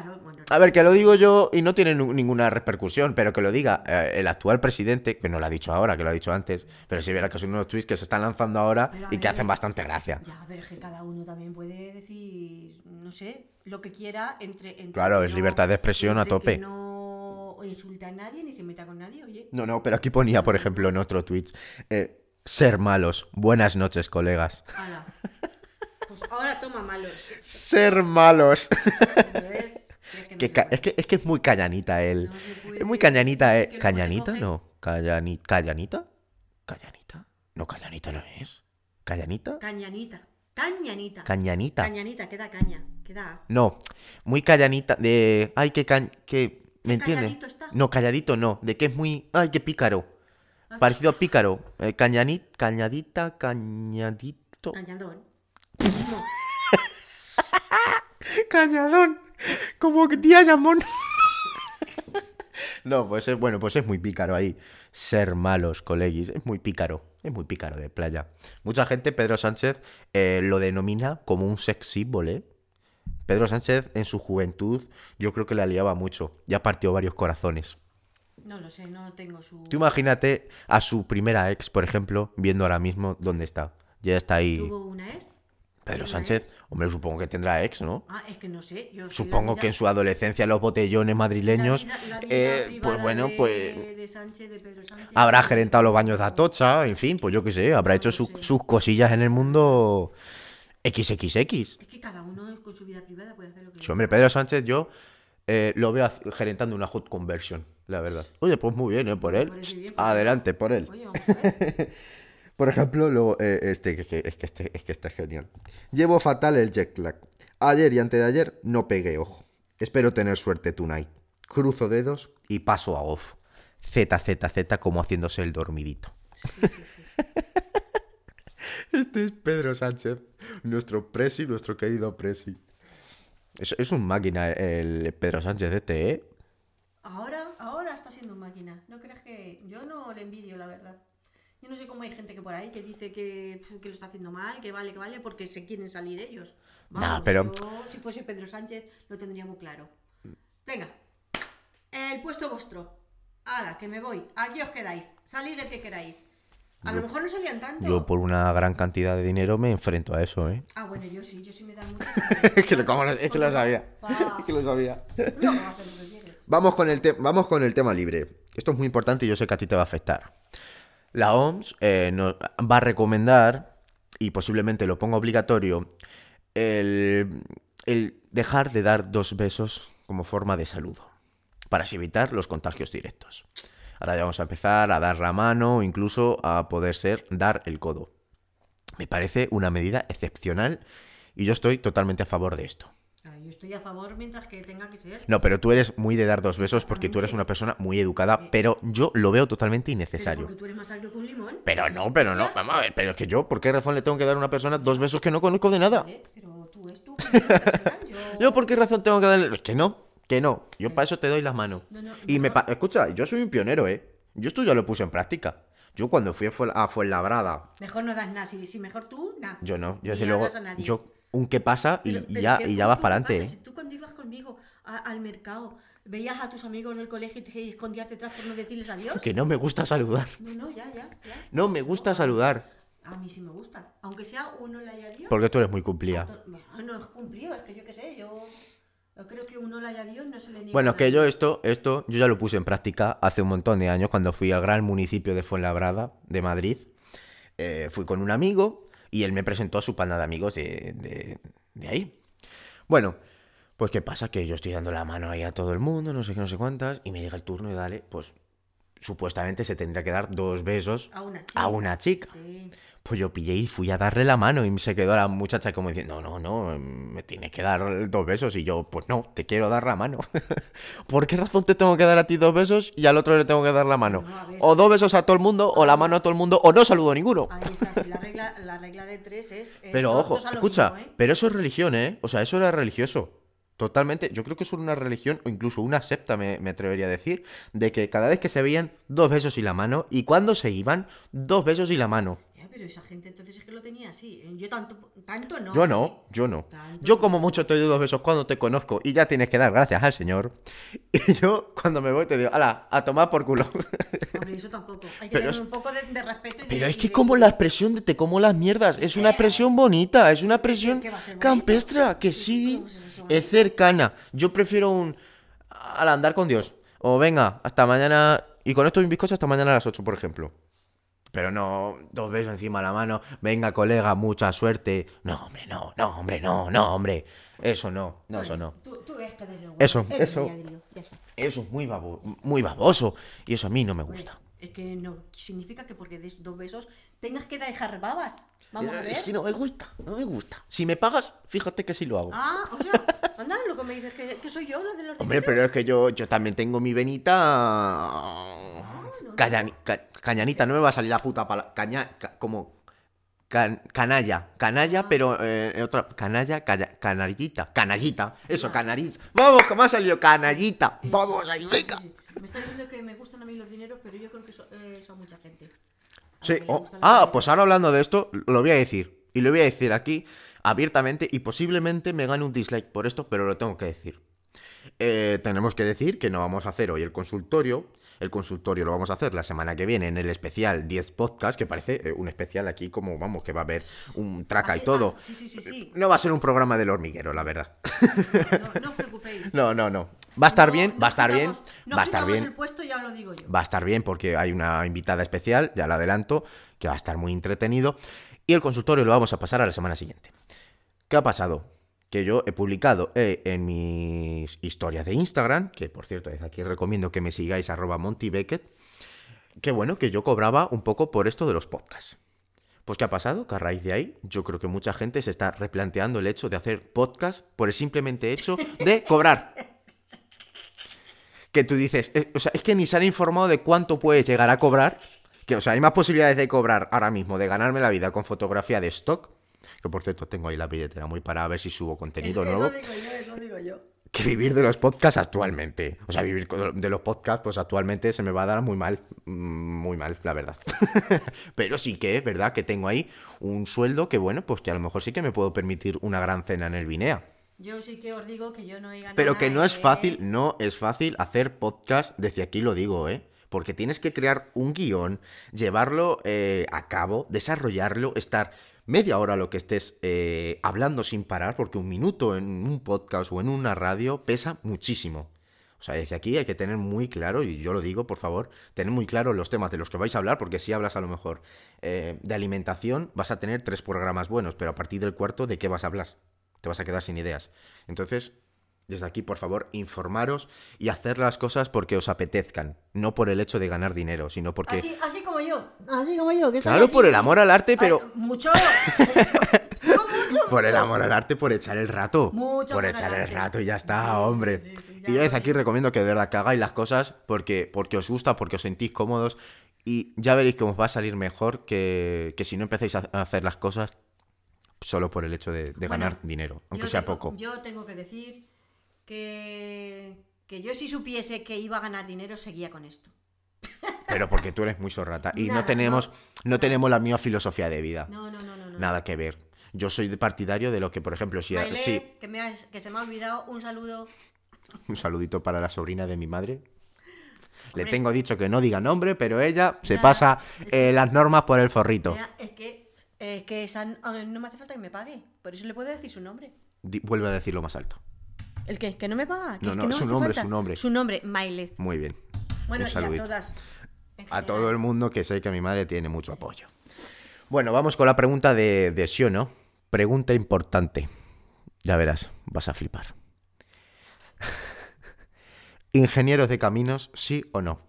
Speaker 2: Claro, bueno.
Speaker 1: A ver, que lo digo yo y no tiene ninguna repercusión, pero que lo diga eh, el actual presidente, que no lo ha dicho ahora, que lo ha dicho antes, pero si verá que son unos tweets que se están lanzando ahora
Speaker 2: Pero
Speaker 1: y que hacen bastante gracia.
Speaker 2: Ya, pero es que cada uno también puede decir, no sé, lo que quiera entre. entre
Speaker 1: Claro, es libertad de expresión a tope.
Speaker 2: Que no insulta a nadie ni se meta con nadie, oye.
Speaker 1: No, no, pero aquí ponía, por ejemplo, en otro tweet, eh, ser malos. Buenas noches, colegas.
Speaker 2: Ala. Pues ahora toma malos.
Speaker 1: Ser malos.
Speaker 2: ¿Ves? Es que
Speaker 1: es, que, es que es muy cañanita él.
Speaker 2: No.
Speaker 1: Es muy cañanita,
Speaker 2: Que
Speaker 1: ¿eh? ¿Cañanita? No. Callani- ¿Callanita? ¿Callanita? No, callanita no es. ¿Callanita?
Speaker 2: Cañanita. Cañanita.
Speaker 1: Cañanita.
Speaker 2: Cañanita, queda caña. Queda.
Speaker 1: No, muy callanita, de... Ay, que... Can... que ¿Me
Speaker 2: ¿Qué
Speaker 1: entiendes?
Speaker 2: calladito está?
Speaker 1: No, calladito no, de que es muy... Ay, qué pícaro.
Speaker 2: Ah.
Speaker 1: Parecido a pícaro. Eh, cañanit, cañadita, cañadito...
Speaker 2: Cañadón.
Speaker 1: Cañadón. Como que tía llamón. No, pues es bueno, pues es muy pícaro ahí. Ser malos, colegis. Es muy pícaro. Es muy pícaro de playa. Mucha gente, Pedro Sánchez, eh, lo denomina como un sex symbol, ¿eh? Pedro Sánchez en su juventud yo creo que la liaba mucho. Ya partió varios corazones.
Speaker 2: No lo sé, no tengo su.
Speaker 1: Tú imagínate a su primera ex, por ejemplo, viendo ahora mismo dónde está. Ya está ahí.
Speaker 2: ¿Tuvo una ex?
Speaker 1: Pedro
Speaker 2: ¿Una
Speaker 1: Sánchez, hombre, supongo que tendrá ex, ¿no?
Speaker 2: Ah, es que no sé. Yo
Speaker 1: Supongo que en su adolescencia los botellones madrileños,
Speaker 2: la vida- la vida
Speaker 1: eh, pues bueno,
Speaker 2: de-
Speaker 1: pues
Speaker 2: de Sánchez, de Pedro Sánchez.
Speaker 1: habrá gerentado los baños de Atocha, en fin, pues yo qué sé, habrá
Speaker 2: No
Speaker 1: hecho su-
Speaker 2: sé.
Speaker 1: sus cosillas en el mundo XXX.
Speaker 2: Es que cada uno con su vida privada puede hacer lo que
Speaker 1: Sí, hombre, Pedro Sánchez yo eh, lo veo gerentando una hot conversion, la verdad. Oye, pues muy bien, ¿eh? Por él.
Speaker 2: bien, porque-
Speaker 1: Adelante, por él.
Speaker 2: Oye.
Speaker 1: Por ejemplo, lo, eh, este, que- es que este, es que este es genial. Llevo fatal el jet lag. Ayer y antes de ayer no pegué ojo. Espero tener suerte tonight. Cruzo dedos y paso a off. Z, Z, Z, como haciéndose el dormidito.
Speaker 2: Sí, sí, sí, sí.
Speaker 1: Este es Pedro Sánchez, nuestro presi, nuestro querido presi. Es, es un máquina el Pedro Sánchez este, ¿eh?
Speaker 2: Ahora, ahora está siendo un máquina. No creas que. Yo no le envidio, la verdad. Yo no sé cómo hay gente que por ahí que dice que, que lo está haciendo mal, que vale, que vale, porque se quieren salir ellos.
Speaker 1: Nah, pero-
Speaker 2: yo, si fuese Pedro Sánchez, lo tendría muy claro. Venga, el puesto vuestro. Ala, que me voy. Aquí os quedáis. Salir el que queráis. A lo mejor no salían tanto.
Speaker 1: Yo por una gran cantidad de dinero me enfrento a eso, ¿eh?
Speaker 2: Ah, bueno, yo sí, yo sí me dan mucho.
Speaker 1: Es que lo- ¿cómo lo- es que lo sabía. Es que lo sabía.
Speaker 2: No, no.
Speaker 1: Vamos con, el te- vamos con el tema libre. Esto es muy importante y yo sé que a ti te va a afectar. La OMS eh, nos va a recomendar, y posiblemente lo ponga obligatorio, el, dejar de dar dos besos como forma de saludo, para así evitar los contagios directos. Ahora ya vamos a empezar a dar la mano o incluso a poder ser dar el codo. Me parece una medida excepcional y yo estoy totalmente a favor de esto.
Speaker 2: Ah, Yo estoy a favor mientras que tenga que ser.
Speaker 1: No, pero tú eres muy de dar dos besos porque tú eres una persona muy educada, pero yo lo veo totalmente
Speaker 2: Pero
Speaker 1: innecesario.
Speaker 2: porque tú eres más agrio que un limón.
Speaker 1: Pero no, pero no, vamos a ver, pero es que yo, ¿por qué razón le tengo que dar a una persona dos besos que no conozco de nada?
Speaker 2: Pero tú es personal, Yo...
Speaker 1: Yo, ¿por qué razón tengo que darle? Es que no, que no. Yo para eso te doy las manos.
Speaker 2: No, no,
Speaker 1: Y me pa- escucha, yo soy un pionero, ¿eh? Yo esto ya lo puse en práctica. Yo cuando fui a Fuenlabrada,
Speaker 2: Mejor no das nada. Si, si mejor tú, nada.
Speaker 1: yo no, yo luego,
Speaker 2: hablas a nadie.
Speaker 1: yo un qué pasa y,
Speaker 2: Pero- pero
Speaker 1: ya,
Speaker 2: ¿qué-
Speaker 1: y ya vas para adelante,
Speaker 2: Si
Speaker 1: ¿eh?
Speaker 2: tú cuando ibas conmigo a- al mercado veías a tus amigos del colegio y te escondías detrás por no decirles adiós.
Speaker 1: Que no me gusta saludar.
Speaker 2: No, no, ya, ya, ya.
Speaker 1: No me gusta saludar.
Speaker 2: A mí sí me gusta. Aunque sea uno le haya adiós.
Speaker 1: Porque tú eres muy cumplida.
Speaker 2: No, no es cumplido, es que yo qué sé, yo, yo creo que uno le haya adiós no se le niega.
Speaker 1: Bueno, que yo esto, esto, yo ya lo puse en práctica hace un montón de años cuando fui al gran municipio de Fuenlabrada, de Madrid. Eh, fui con un amigo y él me presentó a su panda de amigos de, de- de ahí. Bueno, pues qué pasa, que yo estoy dando la mano ahí a todo el mundo, no sé qué, no sé cuántas, y me llega el turno y dale, pues supuestamente se tendría que dar dos besos
Speaker 2: A una chica.
Speaker 1: a una chica.
Speaker 2: Sí.
Speaker 1: Pues yo pillé y fui a darle la mano y se quedó la muchacha como diciendo, no, no, no, me tienes que dar dos besos. Y yo, pues no, te quiero dar la mano. ¿Por qué razón te tengo que dar a ti dos besos y al otro le tengo que dar la mano?
Speaker 2: No.
Speaker 1: O dos besos a todo el mundo, o la mano a todo el mundo, o no saludo a ninguno.
Speaker 2: Ahí está, sí, la regla, la regla de tres es. eh,
Speaker 1: Pero ojo, escucha,
Speaker 2: mismo, ¿eh?
Speaker 1: pero eso es religión, ¿eh? O sea, eso era religioso. Totalmente, yo creo que es una religión o incluso una secta, me, me atrevería a decir, de que cada vez que se veían, dos besos y la mano, y cuando se iban, dos besos y la mano.
Speaker 2: Pero esa gente entonces es que lo tenía así. ¿eh? Yo tanto, tanto no.
Speaker 1: Yo no, yo no.
Speaker 2: Tanto
Speaker 1: Yo como mucho te doy dos besos cuando te conozco y ya tienes que dar gracias al Señor. Y yo cuando me voy te digo, ala, a tomar por culo.
Speaker 2: Hombre, eso tampoco. Hay que
Speaker 1: Pero
Speaker 2: tener
Speaker 1: es-
Speaker 2: un poco de, de respeto. Y de-
Speaker 1: Pero es que
Speaker 2: de-
Speaker 1: como la expresión de te como las mierdas, es una expresión bonita, es una expresión campestra, que
Speaker 2: Sí,
Speaker 1: sí,
Speaker 2: ¿cómo se ve eso
Speaker 1: es cercana. Yo prefiero un al andar con Dios. O venga, hasta mañana, y con esto un bizcocho hasta mañana a las 8, por ejemplo. Pero no, dos besos encima de la mano. Venga, colega, mucha suerte. No, hombre, no, no, hombre, no, no, hombre. Eso no, no, eso no.
Speaker 2: Tú, tú ves que desde luego.
Speaker 1: Eso, eso. Eso es muy, babo- muy baboso. Y eso a mí no me gusta.
Speaker 2: Es que no significa que porque des dos besos tengas que dejar babas. Vamos a
Speaker 1: Eh,
Speaker 2: ver.
Speaker 1: Que no me gusta, no me gusta. Si me pagas, fíjate que sí lo hago.
Speaker 2: Ah, o sea, anda, lo que me dices que, que soy yo la de los
Speaker 1: Hombre,
Speaker 2: dineros.
Speaker 1: pero es que yo, yo también tengo mi venita.
Speaker 2: No,
Speaker 1: Cañani- ca- cañanita, no me va a salir la puta palabra. Caña, ca- como. can- canalla. Canalla, pero. eh, otra. Canalla, calla- canallita. Canallita. Eso, canarita. Vamos, que me ha salido canallita. Vamos ahí, venga.
Speaker 2: Me está diciendo que me gustan a mí los dineros, pero yo creo que eh, eso a mucha gente. A
Speaker 1: Sí, oh, ah, pues ahora hablando de esto, lo voy a decir. Y lo voy a decir aquí abiertamente y posiblemente me gane un dislike por esto, pero lo tengo que decir. Eh, tenemos que decir que no vamos a hacer hoy el consultorio. El consultorio lo vamos a hacer la semana que viene en el especial 10 podcast, que parece eh, un especial aquí como, vamos, que va a haber un traca y todo.
Speaker 2: sí, sí, sí, sí.
Speaker 1: No va a ser un programa del hormiguero, la verdad.
Speaker 2: No, no os preocupéis.
Speaker 1: No, no, no. Va a estar
Speaker 2: No-
Speaker 1: bien, va a estar bien,
Speaker 2: quitamos-
Speaker 1: va a estar bien.
Speaker 2: el puesto, ya lo digo yo.
Speaker 1: Va a estar bien porque hay una invitada especial, ya la adelanto, que va a estar muy entretenido. Y el consultorio lo vamos a pasar a la semana siguiente. ¿Qué ha pasado? Que yo he publicado eh, en mis historias de Instagram, que por cierto, desde aquí recomiendo que me sigáis arroba Monty que bueno, que yo cobraba un poco por esto de los podcasts. Pues ¿qué ha pasado? Que a raíz de ahí yo creo que mucha gente se está replanteando el hecho de hacer podcast por el simplemente hecho de cobrar. Que tú dices, eh, o sea, es que ni se han informado de cuánto puedes llegar a cobrar. Que, o sea, hay más posibilidades de cobrar ahora mismo, de ganarme la vida con fotografía de stock. Que por cierto, tengo ahí la billetera muy para ver si subo contenido
Speaker 2: Eso,
Speaker 1: nuevo.
Speaker 2: eso digo yo, eso digo yo.
Speaker 1: Que vivir de los podcasts actualmente. O sea, vivir de los podcasts, pues actualmente se me va a dar muy mal. Mm, Muy mal, la verdad. Pero sí que es verdad que tengo ahí un sueldo que, bueno, pues que a lo mejor sí que me puedo permitir una gran cena en el Vinea.
Speaker 2: Yo sí que os digo que yo no he ganado
Speaker 1: Pero que no es
Speaker 2: ¿eh?
Speaker 1: fácil, no es fácil hacer podcast, desde aquí lo digo, ¿eh? Porque tienes que crear un guion, llevarlo eh, a cabo, desarrollarlo, estar media hora lo que estés eh, hablando sin parar, porque un minuto en un podcast o en una radio pesa muchísimo. O sea, desde aquí hay que tener muy claro, y yo lo digo, por favor, tener muy claro los temas de los que vais a hablar, porque si hablas a lo mejor eh, de alimentación, vas a tener tres programas buenos, pero a partir del cuarto, ¿de qué vas a hablar? te vas a quedar sin ideas. Entonces, desde aquí, por favor, informaros y hacer las cosas porque os apetezcan, no por el hecho de ganar dinero, sino porque...
Speaker 2: Así, así como yo. Así como yo. Que
Speaker 1: Claro, por el amor al arte,
Speaker 2: Ay,
Speaker 1: pero...
Speaker 2: mucho. No mucho.
Speaker 1: Por el amor al arte, por echar el rato.
Speaker 2: Mucho
Speaker 1: por echar el rato y ya está,
Speaker 2: Sí,
Speaker 1: hombre.
Speaker 2: sí, sí, ya
Speaker 1: y yo desde aquí recomiendo que de verdad que hagáis las cosas porque, porque os gusta, porque os sentís cómodos y ya veréis que os va a salir mejor que, que si no empezáis a hacer las cosas solo por el hecho de, de
Speaker 2: Bueno,
Speaker 1: ganar dinero, aunque sea
Speaker 2: tengo-
Speaker 1: poco.
Speaker 2: Yo tengo que decir que, que yo si supiese que iba a ganar dinero seguía con esto.
Speaker 1: Pero porque tú eres muy sorrata y no tenemos, no. tenemos la misma filosofía de vida.
Speaker 2: No, no, no, no.
Speaker 1: Nada que ver. Yo soy de partidario de lo que, por ejemplo, si...
Speaker 2: Que, me has- que se me ha olvidado un saludo.
Speaker 1: un saludito para la sobrina de mi madre. Le tengo dicho que no diga nombre, pero ella se pasa
Speaker 2: que-
Speaker 1: eh, las normas por el forrito.
Speaker 2: Es que, es que esa- no me hace falta que me pague. Por eso le puedo decir su nombre.
Speaker 1: Di- vuelve a decirlo más alto.
Speaker 2: ¿El qué? ¿Que no me paga? ¿Que
Speaker 1: No, no, su nombre,
Speaker 2: falta?
Speaker 1: su nombre.
Speaker 2: Su nombre, Maile.
Speaker 1: Muy bien.
Speaker 2: Bueno, y a todas.
Speaker 1: A todo el mundo que sé que mi madre tiene mucho apoyo. Bueno, vamos con la pregunta de, de sí o no. Pregunta importante. Ya verás, vas a flipar. ¿Ingenieros de caminos, sí o no?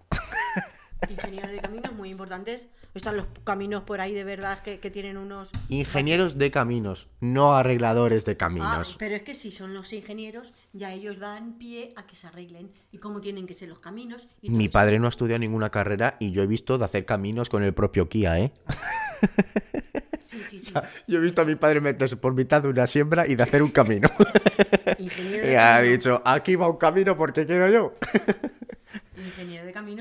Speaker 2: Ingenieros de caminos muy importantes. Están los caminos por ahí de verdad que, que tienen unos.
Speaker 1: Ingenieros de caminos, no arregladores de
Speaker 2: Ah,
Speaker 1: caminos.
Speaker 2: pero es que si son los ingenieros, ya ellos dan pie a que se arreglen y cómo tienen que ser los caminos. Y
Speaker 1: Mi
Speaker 2: eso.
Speaker 1: padre no ha estudiado ninguna carrera y yo he visto de hacer caminos con el propio Kia, ¿eh?
Speaker 2: Sí, sí, sí.
Speaker 1: Yo he visto a mi padre meterse por mitad de una siembra y de hacer un camino. Y ha dicho, aquí va un camino porque quiero yo.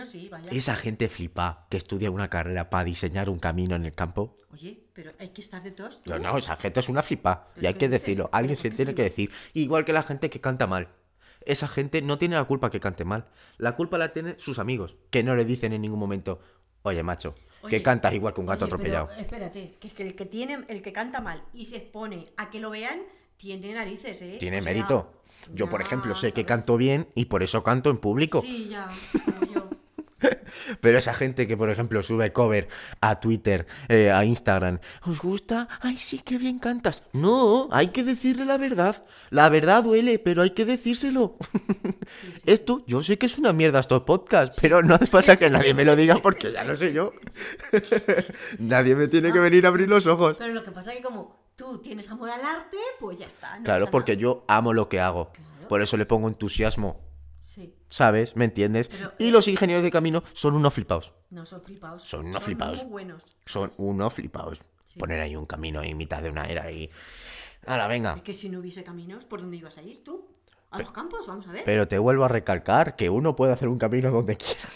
Speaker 2: Sí, vaya.
Speaker 1: Esa gente flipa que estudia una carrera para diseñar un camino en el campo.
Speaker 2: Oye, pero hay que estar de todos.
Speaker 1: No, no, esa gente es una flipa. Y
Speaker 2: ¿Pero
Speaker 1: hay que
Speaker 2: dices?
Speaker 1: decirlo.
Speaker 2: ¿Pero
Speaker 1: Alguien se tiene que decir. Igual que la gente que canta mal. Esa gente no tiene la culpa que cante mal. La culpa la tienen sus amigos, que no le dicen en ningún momento, oye, macho, que cantas igual que un gato
Speaker 2: Oye, pero
Speaker 1: atropellado.
Speaker 2: espérate, que es que el que tiene, el que canta mal y se expone a que lo vean, tiene narices, ¿eh?
Speaker 1: Tiene
Speaker 2: O sea,
Speaker 1: mérito. Yo, por ejemplo, sé que canto bien y por eso canto en público.
Speaker 2: Sí, ya, yo.
Speaker 1: Pero esa gente que, por ejemplo, sube cover a Twitter, eh, a Instagram, ¿os gusta? Ay, sí, qué bien cantas. No, hay que decirle la verdad. La verdad duele, pero hay que decírselo. Esto, yo sé que es una mierda estos podcasts, pero no hace falta que nadie me lo diga porque ya lo sé yo. nadie me tiene que venir a abrir los ojos.
Speaker 2: Pero lo que pasa es que como tú tienes amor al arte, pues ya está. no
Speaker 1: Claro, porque
Speaker 2: nada.
Speaker 1: yo amo lo que hago.
Speaker 2: Claro.
Speaker 1: Por eso le pongo entusiasmo, ¿sabes? ¿Me entiendes?
Speaker 2: Pero,
Speaker 1: Y los ingenieros de camino son unos flipados.
Speaker 2: no son flipados.
Speaker 1: Son unos flipados.
Speaker 2: Muy buenos.
Speaker 1: Son unos flipados.
Speaker 2: Sí.
Speaker 1: Poner ahí un camino ahí en mitad de una era y... ¡Hala, venga!
Speaker 2: Es que si no hubiese caminos, ¿por dónde ibas a ir tú? ¿A los campos? Vamos a ver.
Speaker 1: Pero te vuelvo a recalcar que uno puede hacer un camino donde quiera.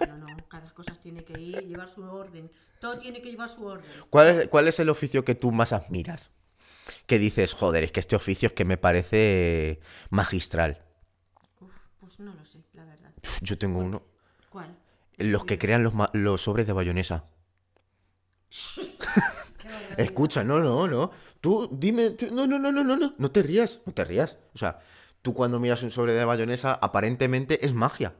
Speaker 2: No, no, no. Cada cosa tiene que ir, llevar su orden. Todo tiene que llevar su orden.
Speaker 1: ¿Cuál es, cuál es el oficio que tú más admiras? Que dices, joder, es que este oficio es que me parece magistral.
Speaker 2: Pues no lo sé, la verdad.
Speaker 1: Yo tengo uno.
Speaker 2: ¿Cuál?
Speaker 1: Los que crean los, ma- los sobres de bayonesa. Escucha, no, no, no. Tú dime, tú- no, no, no, no, no, no, no te rías, no te rías. O sea, tú cuando miras un sobre de bayonesa, aparentemente es magia.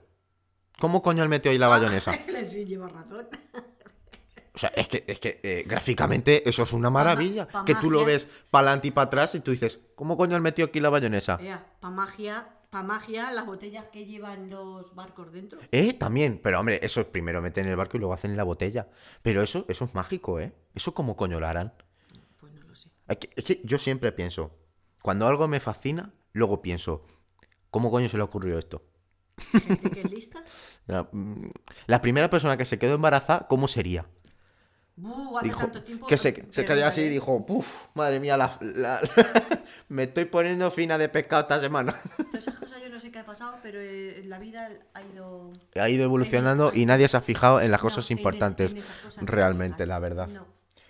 Speaker 1: ¿Cómo coño han metido ahí la bayonesa?
Speaker 2: sí, lleva razón.
Speaker 1: O sea, es que, es que eh, gráficamente eso es una maravilla.
Speaker 2: pa
Speaker 1: que tú lo
Speaker 2: magia.
Speaker 1: ves para adelante y para atrás y tú dices, ¿cómo coño han metido aquí la bayonesa?
Speaker 2: para magia, pa magia, las botellas que llevan los barcos dentro.
Speaker 1: Eh, también. Pero hombre, eso es primero meten en el barco y luego hacen en la botella. Pero eso, eso es mágico, ¿eh? Eso cómo coño lo harán.
Speaker 2: Pues no lo sé.
Speaker 1: Es que, es que yo siempre pienso, cuando algo me fascina, luego pienso, ¿cómo coño se le ocurrió esto?
Speaker 2: Gente que es lista.
Speaker 1: La, mm, la primera persona que se quedó embarazada, ¿cómo sería?
Speaker 2: Buh, hace
Speaker 1: Dijo,
Speaker 2: tanto tiempo.
Speaker 1: que se, se cayó así y dijo, ¡puf! Madre mía, la, la- me estoy poniendo fina de pescado esta semana.
Speaker 2: Todas pasado, pero eh, la vida ha ido.
Speaker 1: ha ido evolucionando y nadie se ha fijado en las
Speaker 2: No,
Speaker 1: cosas
Speaker 2: en es-
Speaker 1: importantes
Speaker 2: en cosas
Speaker 1: realmente, la verdad.
Speaker 2: No.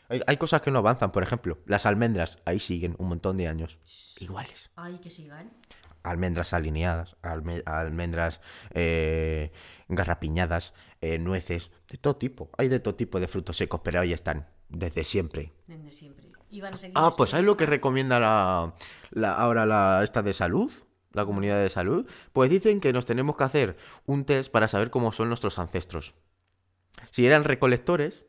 Speaker 1: Hay, hay cosas que no avanzan, por ejemplo, las almendras, ahí siguen un montón de años. Iguales.
Speaker 2: Ay, que sigan.
Speaker 1: Almendras alineadas, alme- almendras eh, garrapiñadas, eh, nueces, de todo tipo. Hay de todo tipo de frutos secos, pero ahí están, desde siempre.
Speaker 2: Desde siempre. Y van a seguir
Speaker 1: Ah, pues ¿sabes lo que recomienda la, la- ahora la esta de salud? La comunidad de salud. Pues dicen que nos tenemos que hacer un test para saber cómo son nuestros ancestros. Si eran recolectores,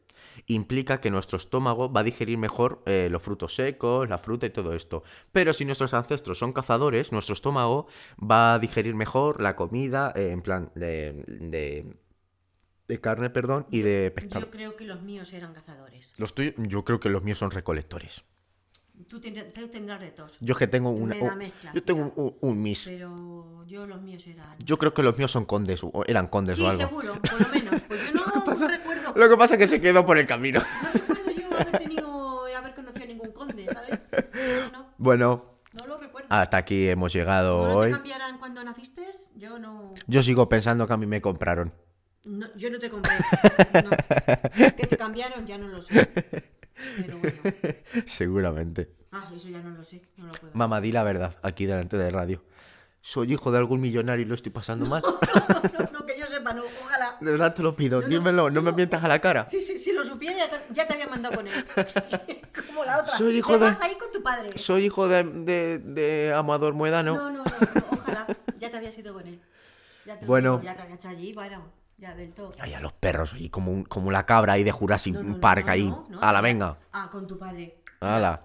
Speaker 1: implica que nuestro estómago va a digerir mejor eh, los frutos secos, la fruta y todo esto. Pero si nuestros ancestros son cazadores, nuestro estómago va a digerir mejor la comida, eh, en plan de, de, de carne, perdón, y de pescado.
Speaker 2: Yo creo que los míos eran cazadores.
Speaker 1: Los tuyos, yo creo que los míos son recolectores.
Speaker 2: Tú, tendrás- tú tendrás.
Speaker 1: Yo es que tengo una,
Speaker 2: Me la
Speaker 1: un-
Speaker 2: mezcla.
Speaker 1: yo tengo un, un- un mis.
Speaker 2: Pero yo los míos eran.
Speaker 1: Yo creo que los míos son condes, o eran condes
Speaker 2: Sí,
Speaker 1: o algo.
Speaker 2: seguro, por lo menos. Pues yo no recuerdo.
Speaker 1: Lo que pasa es que se quedó por el camino.
Speaker 2: No recuerdo yo haber tenido, haber conocido a ningún conde, ¿sabes? No,
Speaker 1: Bueno,
Speaker 2: no lo recuerdo.
Speaker 1: hasta aquí hemos llegado
Speaker 2: ¿No te
Speaker 1: hoy.
Speaker 2: cambiaran cuando naciste? Yo no,
Speaker 1: Yo sigo pensando que a mí me compraron.
Speaker 2: no- Yo no te compré. No. Que te cambiaron, ya no lo sé. Pero bueno.
Speaker 1: Seguramente.
Speaker 2: Ah, eso ya no lo sé. No lo puedo.
Speaker 1: Mamá, di la verdad, aquí delante de radio. Soy hijo de algún millonario y lo estoy pasando mal.
Speaker 2: No, no, que yo sepa, no. Ojalá.
Speaker 1: De verdad te lo pido,
Speaker 2: No,
Speaker 1: dímelo, no me mientas a la cara.
Speaker 2: Sí, sí, si lo supiera ya te, ya te había mandado con él. Como la otra.
Speaker 1: Soy hijo
Speaker 2: Te
Speaker 1: de-
Speaker 2: vas ahí con tu padre.
Speaker 1: Soy hijo de, de, de Amador Muedano.
Speaker 2: No, no, no, no, ojalá. Ya te habías ido con él. Ya te
Speaker 1: Bueno.
Speaker 2: digo, Ya te habías hecho allí, bueno, ya del todo.
Speaker 1: Ay, a los perros, y como, un- como la cabra ahí de Jurassic
Speaker 2: No, no,
Speaker 1: Park
Speaker 2: no,
Speaker 1: ahí.
Speaker 2: no, no,
Speaker 1: a la
Speaker 2: ya-
Speaker 1: venga,
Speaker 2: Ah, con tu padre.
Speaker 1: ala.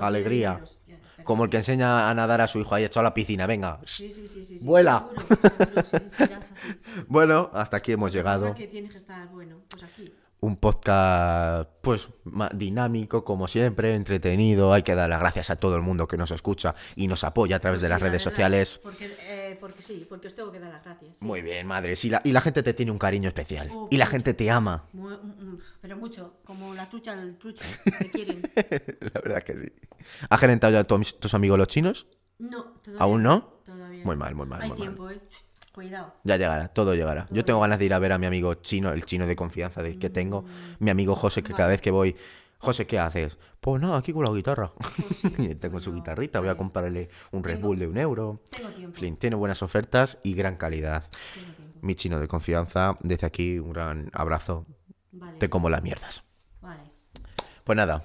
Speaker 1: Alegría.
Speaker 2: ya.
Speaker 1: Como el que enseña a nadar a su hijo ahí echado a la piscina, venga.
Speaker 2: Sí, sí, sí, sí.
Speaker 1: Vuela.
Speaker 2: seguro, seguro, sí, irás así.
Speaker 1: Bueno, hasta aquí hemos llegado.
Speaker 2: que tienes que estar, bueno, pues aquí.
Speaker 1: Un podcast, pues, dinámico, como siempre, entretenido. Hay que dar las gracias a todo el mundo que nos escucha y nos apoya a través de
Speaker 2: Pues
Speaker 1: las
Speaker 2: sí, la
Speaker 1: redes sociales.
Speaker 2: Porque, eh, porque sí, porque os tengo que dar las gracias. sí.
Speaker 1: Muy bien, madre. Sí, la- y la gente te tiene un cariño especial.
Speaker 2: Oh,
Speaker 1: Y la
Speaker 2: mucho.
Speaker 1: gente te ama.
Speaker 2: Mm, mm, pero mucho, como la trucha al trucho, te quieren.
Speaker 1: La verdad que sí. ¿Has gerentado ya a tus, tus amigos los chinos?
Speaker 2: No, todavía
Speaker 1: ¿Aún no?
Speaker 2: Todavía
Speaker 1: Muy mal, muy mal,
Speaker 2: Hay
Speaker 1: muy mal.
Speaker 2: tiempo, eh. Cuidado.
Speaker 1: Ya llegará, todo llegará. Yo tengo ganas de ir a ver a mi amigo chino, el chino de confianza de, que tengo. Mi amigo José, que cada vez que voy... José, ¿qué haces? Pues nada, aquí con la guitarra.
Speaker 2: Pues sí,
Speaker 1: tengo su guitarrita, voy a comprarle un Red Bull de un euro.
Speaker 2: Tengo tiempo.
Speaker 1: Flynn tiene buenas ofertas y gran calidad. Mi chino de confianza, desde aquí un gran abrazo.
Speaker 2: Vale.
Speaker 1: Te como las mierdas.
Speaker 2: Vale.
Speaker 1: Pues nada,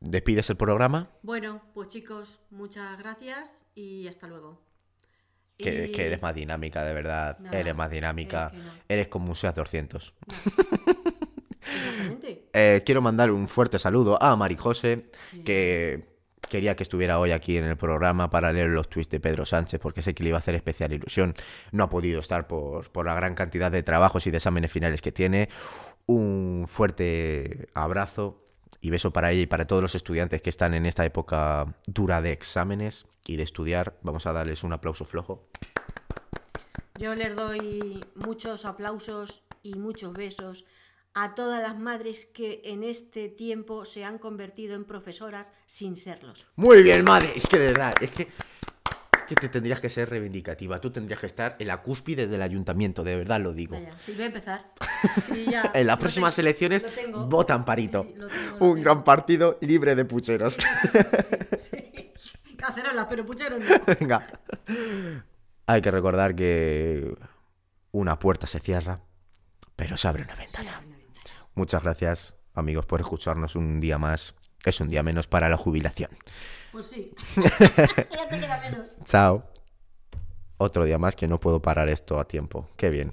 Speaker 1: despides el programa.
Speaker 2: Bueno, pues chicos, muchas gracias y hasta luego.
Speaker 1: Que,
Speaker 2: Y-
Speaker 1: que eres más dinámica, de verdad.
Speaker 2: Nada,
Speaker 1: eres más dinámica.
Speaker 2: no.
Speaker 1: Eres como un SEAT 200.
Speaker 2: Exactamente.
Speaker 1: Eh, quiero mandar un fuerte saludo a Mari José, que quería que estuviera hoy aquí en el programa para leer los tweets de Pedro Sánchez, porque sé que le iba a hacer especial ilusión. No ha podido estar por, por la gran cantidad de trabajos y de exámenes finales que tiene. Un fuerte abrazo y beso para ella y para todos los estudiantes que están en esta época dura de exámenes y de estudiar. Vamos a darles un aplauso flojo.
Speaker 2: Yo les doy muchos aplausos y muchos besos a todas las madres que en este tiempo se han convertido en profesoras sin serlos.
Speaker 1: Muy bien, madre. Es que de verdad, es que, que te tendrías que ser reivindicativa. Tú tendrías que estar en la cúspide del ayuntamiento, de verdad lo digo.
Speaker 2: Vaya, sí, voy a empezar. Sí, ya,
Speaker 1: En las próximas
Speaker 2: tengo,
Speaker 1: elecciones
Speaker 2: lo tengo.
Speaker 1: vota Amparito.
Speaker 2: Sí, sí, lo tengo, lo
Speaker 1: Un gran partido libre de pucheros.
Speaker 2: Sí. Cacerolas, pero pucheros no.
Speaker 1: Venga. Hay que recordar que una puerta se cierra, pero se abre una ventana. Muchas gracias, amigos, por escucharnos un día más. Es un día menos para la jubilación.
Speaker 2: Pues sí. ya te queda menos.
Speaker 1: Chao. Otro día más que no puedo parar esto a tiempo. Qué bien.